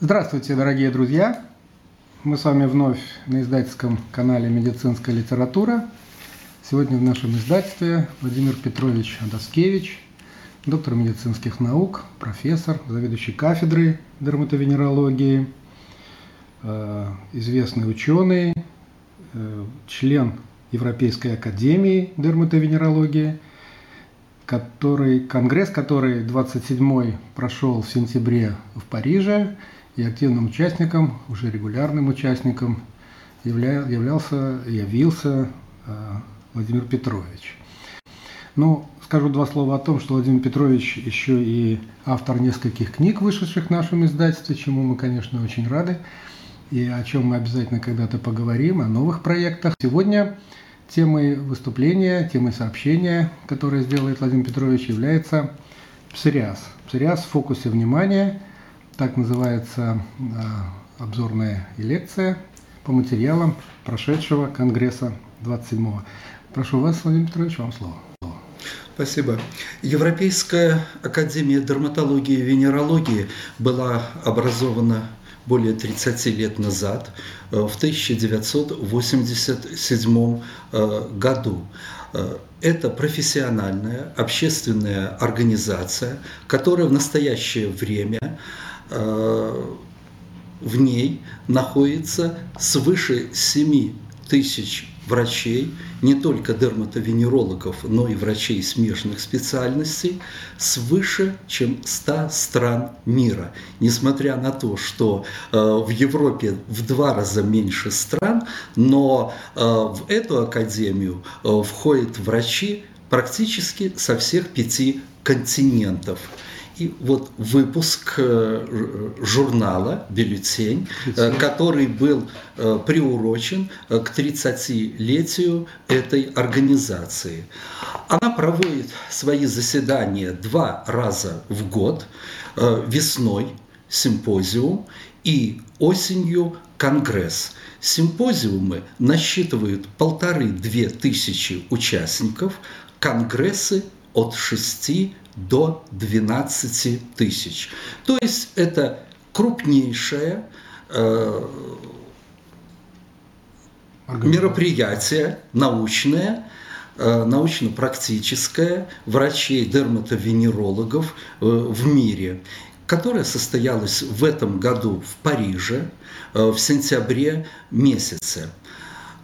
Здравствуйте, дорогие друзья! Мы с вами вновь на издательском канале «Медицинская литература». Сегодня в нашем издательстве Владимир Петрович Адаскевич, доктор медицинских наук, профессор, заведующий кафедрой дерматовенерологии, э, известный ученый, э, член Европейской академии дерматовенерологии, который, конгресс, который 27-й прошел в сентябре в Париже, и активным участником, уже регулярным участником явля, являлся, явился э, Владимир Петрович. Ну, скажу два слова о том, что Владимир Петрович еще и автор нескольких книг, вышедших в нашем издательстве, чему мы, конечно, очень рады, и о чем мы обязательно когда-то поговорим, о новых проектах. Сегодня темой выступления, темой сообщения, которое сделает Владимир Петрович, является псориаз. Псориаз в фокусе внимания – так называется а, обзорная лекция по материалам прошедшего Конгресса 27-го. Прошу вас, Владимир Петрович, вам слово. Спасибо. Европейская академия дерматологии и венерологии была образована более 30 лет назад, э, в 1987 э, году. Э, это профессиональная общественная организация, которая в настоящее время в ней находится свыше 7 тысяч врачей, не только дерматовенерологов, но и врачей смежных специальностей, свыше чем 100 стран мира. Несмотря на то, что э, в Европе в два раза меньше стран, но э, в эту академию э, входят врачи практически со всех пяти континентов. И вот выпуск э, журнала «Бюллетень», э, который был э, приурочен к 30-летию этой организации. Она проводит свои заседания два раза в год, весной симпозиум и осенью конгресс. Симпозиумы насчитывают полторы-две тысячи участников, конгрессы от шести до 12 тысяч. То есть это крупнейшее э, мероприятие научное, э, научно-практическое врачей-дерматовенерологов э, в мире, которое состоялось в этом году в Париже э, в сентябре месяце.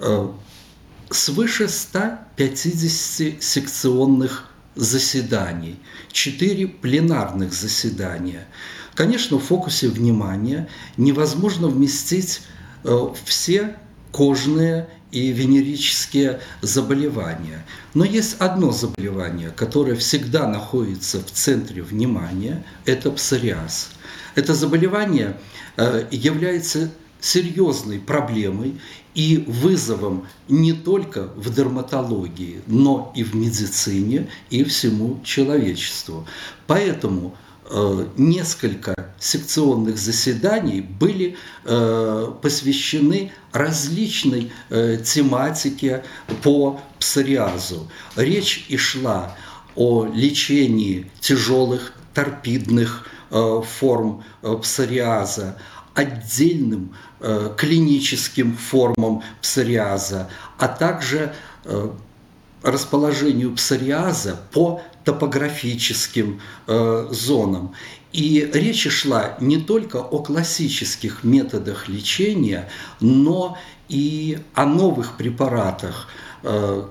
Э, свыше 150 секционных заседаний, четыре пленарных заседания. Конечно, в фокусе внимания невозможно вместить э, все кожные и венерические заболевания. Но есть одно заболевание, которое всегда находится в центре внимания, это псориаз. Это заболевание э, является серьезной проблемой и вызовом не только в дерматологии, но и в медицине, и всему человечеству. Поэтому э, несколько секционных заседаний были э, посвящены различной э, тематике по псориазу. Речь и шла о лечении тяжелых торпидных форм псориаза, отдельным э, клиническим формам псориаза, а также э, расположению псориаза по топографическим э, зонам. И речь шла не только о классических методах лечения, но и о новых препаратах,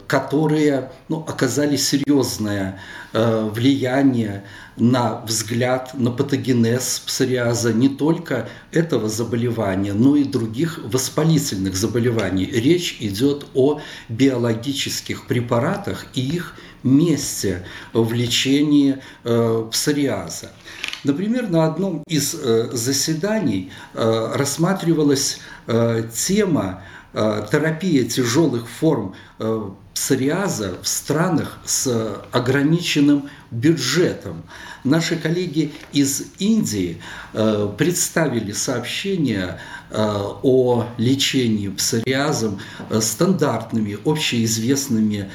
которые ну, оказали серьезное э, влияние на взгляд, на патогенез псориаза не только этого заболевания, но и других воспалительных заболеваний. Речь идет о биологических препаратах и их месте в лечении э, псориаза. Например, на одном из э, заседаний э, рассматривалась тема терапия тяжелых форм псориаза в странах с ограниченным бюджетом. Наши коллеги из Индии представили сообщение о лечении псориазом стандартными, общеизвестными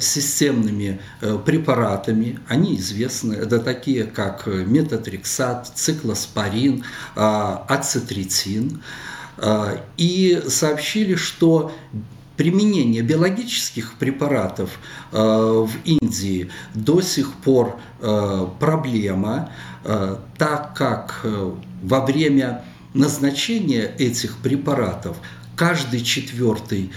системными препаратами. Они известны, это такие как метатрексат, циклоспорин, ацетритин. И сообщили, что применение биологических препаратов э, в Индии до сих пор э, проблема, э, так как во время назначения этих препаратов каждый четвертый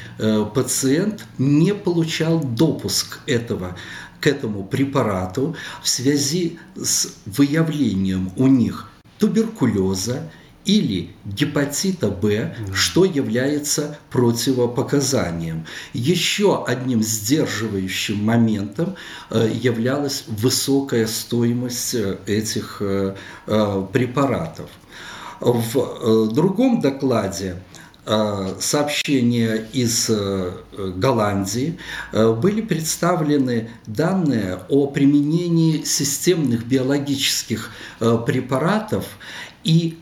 пациент не получал допуск этого к этому препарату в связи с выявлением у них туберкулеза или гепатита Б, что является противопоказанием. Еще одним сдерживающим моментом э, являлась высокая стоимость э, этих э, препаратов. В другом докладе сообщения из Голландии были представлены данные о применении системных биологических препаратов и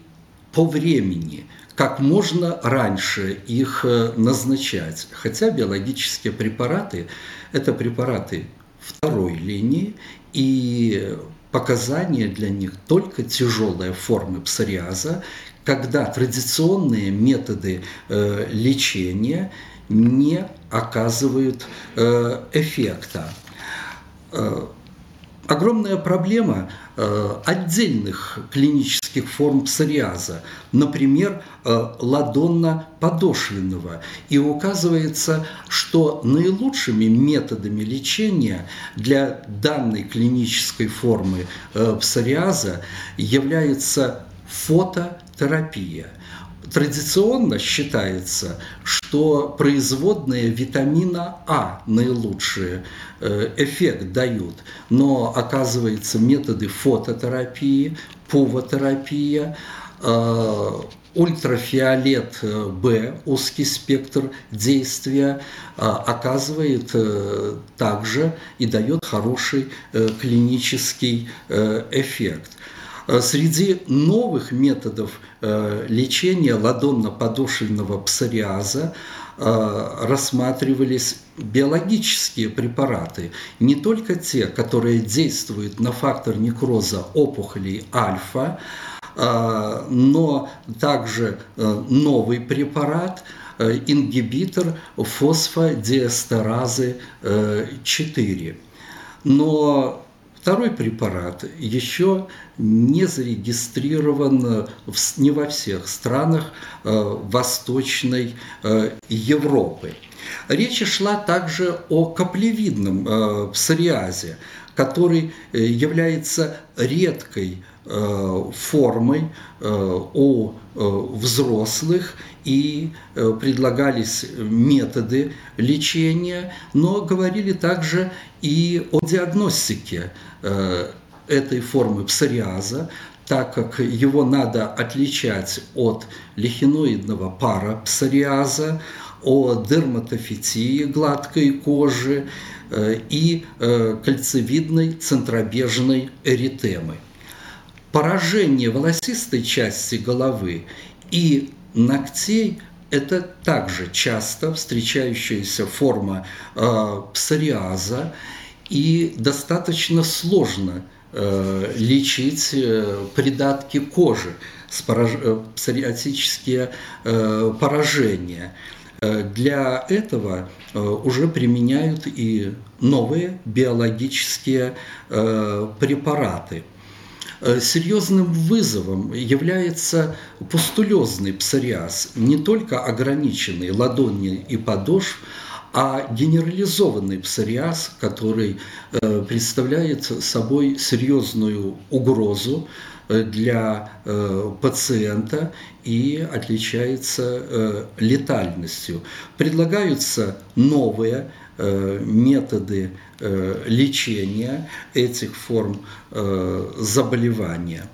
по времени, как можно раньше их э, назначать. Хотя биологические препараты – это препараты второй линии, и показания для них только тяжелые формы псориаза, когда традиционные методы э, лечения не оказывают э, эффекта. Огромная проблема э, отдельных клинических форм псориаза, например, э, ладонно-подошвенного. И указывается, что наилучшими методами лечения для данной клинической формы э, псориаза является фототерапия – Традиционно считается, что производные витамина А наилучший э, эффект дают, но оказывается методы фототерапии, пувотерапия, э, ультрафиолет э, Б, узкий спектр действия, оказывает также и дает хороший клинический эффект. Э, среди новых методов э, лечения ладонно-подошвенного псориаза э, рассматривались биологические препараты, не только те, которые действуют на фактор некроза опухолей альфа, но также новый препарат, ингибитор фосфодиэстеразы 4. Но Второй препарат еще не зарегистрирован в, не во всех странах э, Восточной э, Европы. Речь шла также о каплевидном э, псориазе, который э, является редкой формой э, у взрослых и предлагались методы лечения, но говорили также и о диагностике этой формы псориаза, так как его надо отличать от лихиноидного пара псориаза, о дерматофитии гладкой кожи э, и э, кольцевидной центробежной эритемы. Поражение волосистой части головы и ногтей – это также часто встречающаяся форма э, псориаза, и достаточно сложно лечить придатки кожи, псориатические поражения. Э, для этого э, уже применяют и новые биологические э, препараты. Серьезным вызовом является пустулезный псориаз, не только ограниченный ладони и подошв, а генерализованный псориаз, который представляет собой серьезную угрозу Э, для э, пациента и отличается э, летальностью. Предлагаются новые методы лечения этих форм заболевания.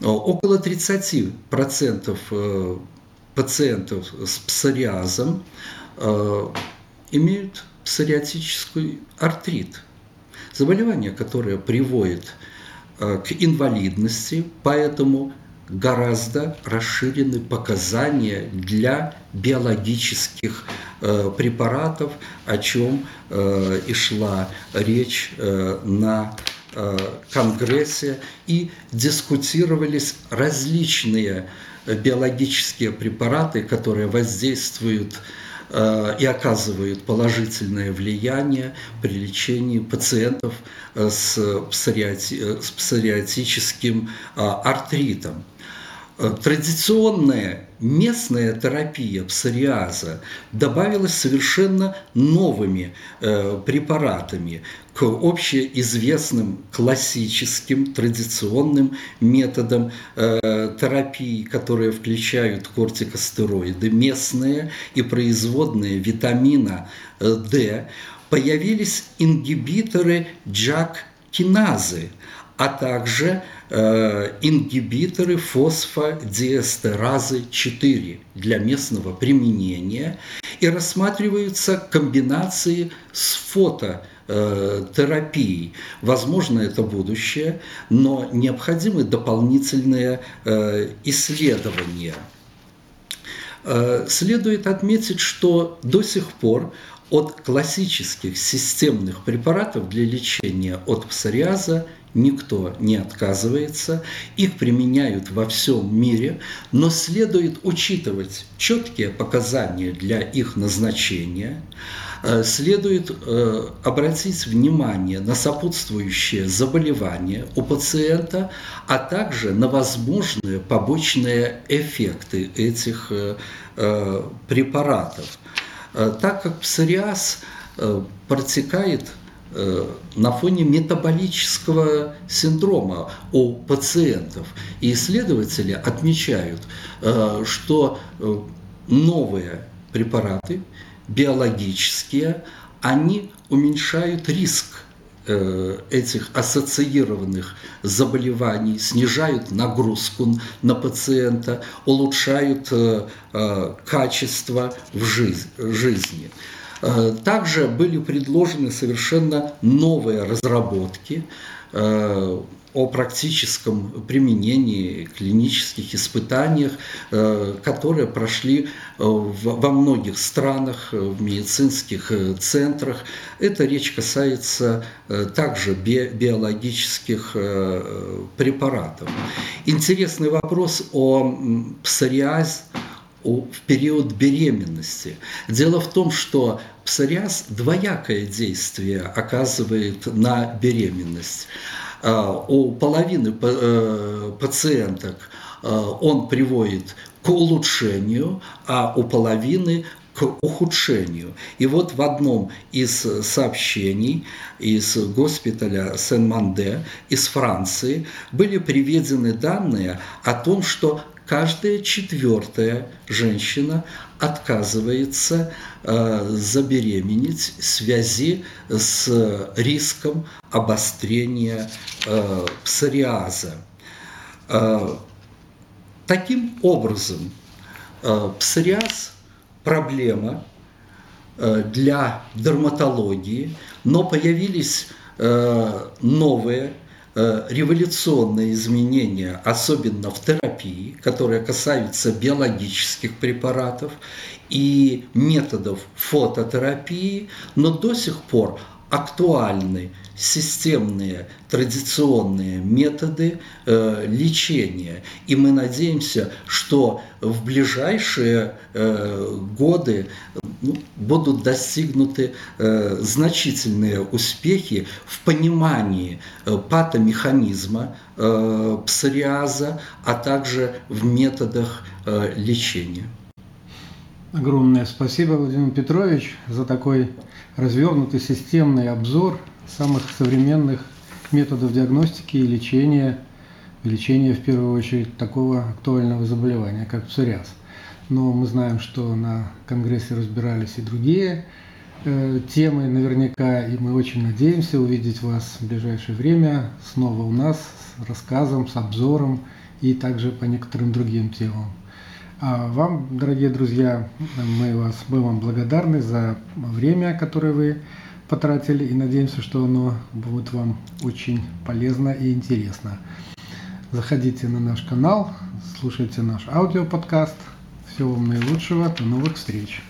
Около 30% пациентов с псориазом имеют псориатический артрит. Заболевание, которое приводит к инвалидности, поэтому гораздо расширены показания для биологических э, препаратов, о чем э, и шла речь э, на э, Конгрессе, и дискутировались различные биологические препараты, которые воздействуют э, и оказывают положительное влияние при лечении пациентов э, псориати, с псориатическим артритом. Э, традиционная местная терапия псориаза добавилась совершенно новыми э, препаратами к общеизвестным классическим традиционным методам э, терапии, которые включают кортикостероиды, местные и производные витамина D, появились ингибиторы JAK-киназы, а также э, ингибиторы фосфодиэстеразы 4 для местного применения и рассматриваются комбинации с фототерапией. Возможно, это будущее, но необходимы дополнительные э, исследования. Э, следует отметить, что до сих пор от классических системных препаратов для лечения от псориаза никто не отказывается, их применяют во всем мире, но следует учитывать четкие показания для их назначения, э, следует э, обратить внимание на сопутствующие заболевания у пациента, а также на возможные побочные эффекты этих э, препаратов. Так как псориаз протекает на фоне метаболического синдрома у пациентов. И исследователи отмечают, э, что э, новые препараты, биологические, они уменьшают риск этих ассоциированных заболеваний, снижают нагрузку на пациента, улучшают качество в жизни. Э, также были предложены совершенно новые разработки э, о практическом применении, клинических испытаниях, э, которые прошли во многих странах, в медицинских центрах. Эта речь касается также биологических препаратов. Интересный вопрос о псориазе в период беременности. Дело в том, что псориаз двоякое действие оказывает на беременность. А, у половины э, пациенток э, он приводит к улучшению, а у половины к ухудшению. И вот в одном из сообщений из госпиталя Сен-Манде из Франции были приведены данные о том, что каждая четвертая женщина отказывается э, забеременеть в связи с риском обострения э, псориаза. Э, таким образом, э, псориаз – проблема э, для дерматологии, но появились э, новые революционные изменения, особенно в терапии, которые касаются биологических препаратов и методов фототерапии, но до сих пор актуальны системные традиционные методы э, лечения. И мы надеемся, что в ближайшие э, годы ну, будут достигнуты э, значительные успехи в понимании э, патомеханизма э, псориаза, а также в методах э, лечения. Огромное спасибо, Владимир Петрович, за такой развернутый системный обзор самых современных методов диагностики и лечения, лечения в первую очередь такого актуального заболевания, как псориаз. Но мы знаем, что на Конгрессе разбирались и другие э, темы наверняка, и мы очень надеемся увидеть вас в ближайшее время снова у нас с рассказом, с обзором и также по некоторым другим темам. А вам, дорогие друзья, мы, вас, мы вам благодарны за время, которое вы потратили, и надеемся, что оно будет вам очень полезно и интересно. Заходите на наш канал, слушайте наш аудиоподкаст. Всего вам наилучшего, до новых встреч!